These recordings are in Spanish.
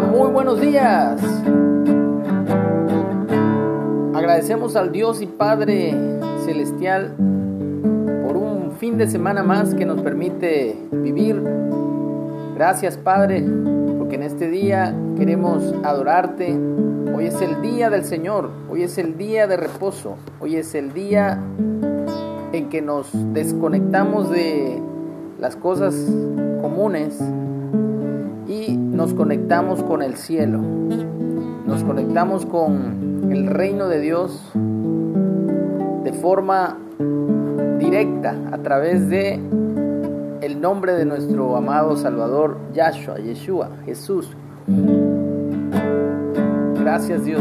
Muy buenos días. Agradecemos al Dios y Padre Celestial por un fin de semana más que nos permite vivir. Gracias Padre, porque en este día queremos adorarte. Hoy es el día del Señor, hoy es el día de reposo, hoy es el día en que nos desconectamos de las cosas comunes y nos conectamos con el cielo. Nos conectamos con el reino de Dios de forma directa a través de el nombre de nuestro amado Salvador Yahshua, Yeshua, Jesús. Gracias Dios.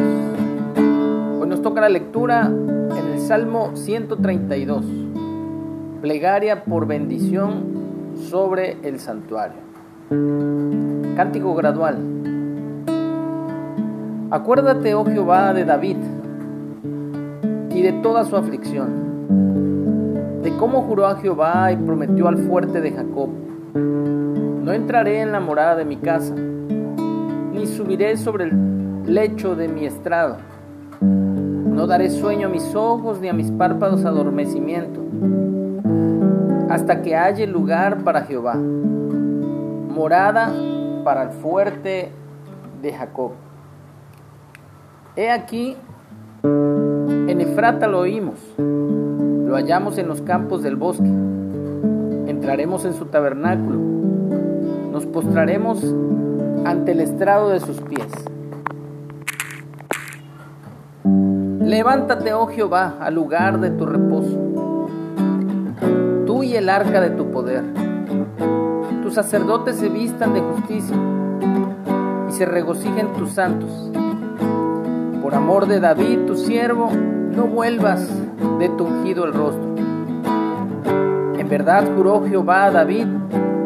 Hoy nos toca la lectura en el Salmo 132. Plegaria por bendición sobre el santuario. Cántico gradual. Acuérdate, oh Jehová, de David y de toda su aflicción, de cómo juró a Jehová y prometió al fuerte de Jacob. No entraré en la morada de mi casa, ni subiré sobre el lecho de mi estrado. No daré sueño a mis ojos ni a mis párpados adormecimiento hasta que haya lugar para Jehová, morada para el fuerte de Jacob. He aquí, en Efrata lo oímos, lo hallamos en los campos del bosque, entraremos en su tabernáculo, nos postraremos ante el estrado de sus pies. Levántate, oh Jehová, al lugar de tu reposo el arca de tu poder. Tus sacerdotes se vistan de justicia y se regocijen tus santos. Por amor de David, tu siervo, no vuelvas de tu ungido el rostro. En verdad juró Jehová a David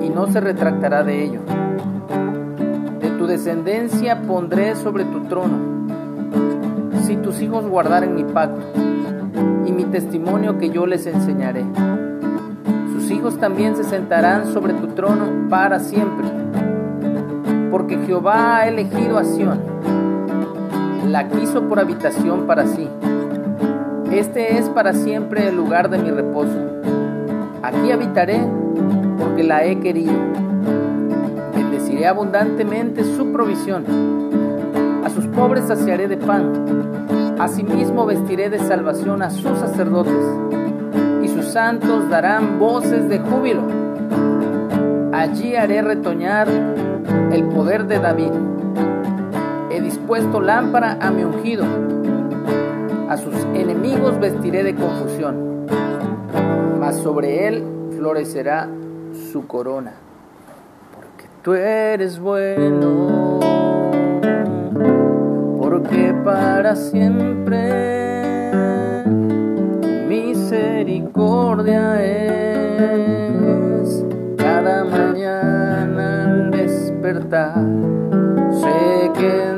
y no se retractará de ello. De tu descendencia pondré sobre tu trono, si tus hijos guardaren mi pacto y mi testimonio que yo les enseñaré hijos también se sentarán sobre tu trono para siempre. Porque Jehová ha elegido a Sión, la quiso por habitación para sí. Este es para siempre el lugar de mi reposo. Aquí habitaré porque la he querido. Bendeciré abundantemente su provisión. A sus pobres saciaré de pan. Asimismo vestiré de salvación a sus sacerdotes santos darán voces de júbilo. Allí haré retoñar el poder de David. He dispuesto lámpara a mi ungido. A sus enemigos vestiré de confusión. Mas sobre él florecerá su corona. Porque tú eres bueno. Porque para siempre misericordia es cada mañana al despertar. Sé que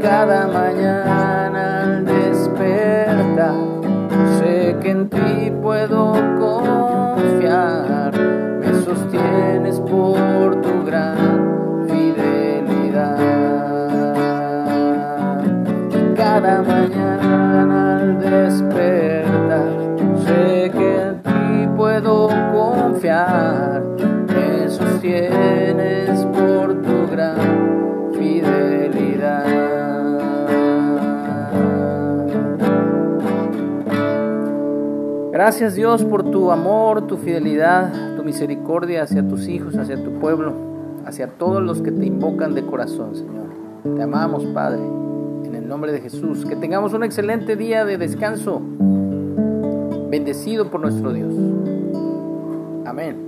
cada mañana al despertar, sé que en ti puedo confiar, me sostienes por cada mañana Gracias Dios por tu amor, tu fidelidad, tu misericordia hacia tus hijos, hacia tu pueblo, hacia todos los que te invocan de corazón, Señor. Te amamos, Padre En nombre de Jesús, que tengamos un excelente día de descanso, bendecido por nuestro Dios. Amén.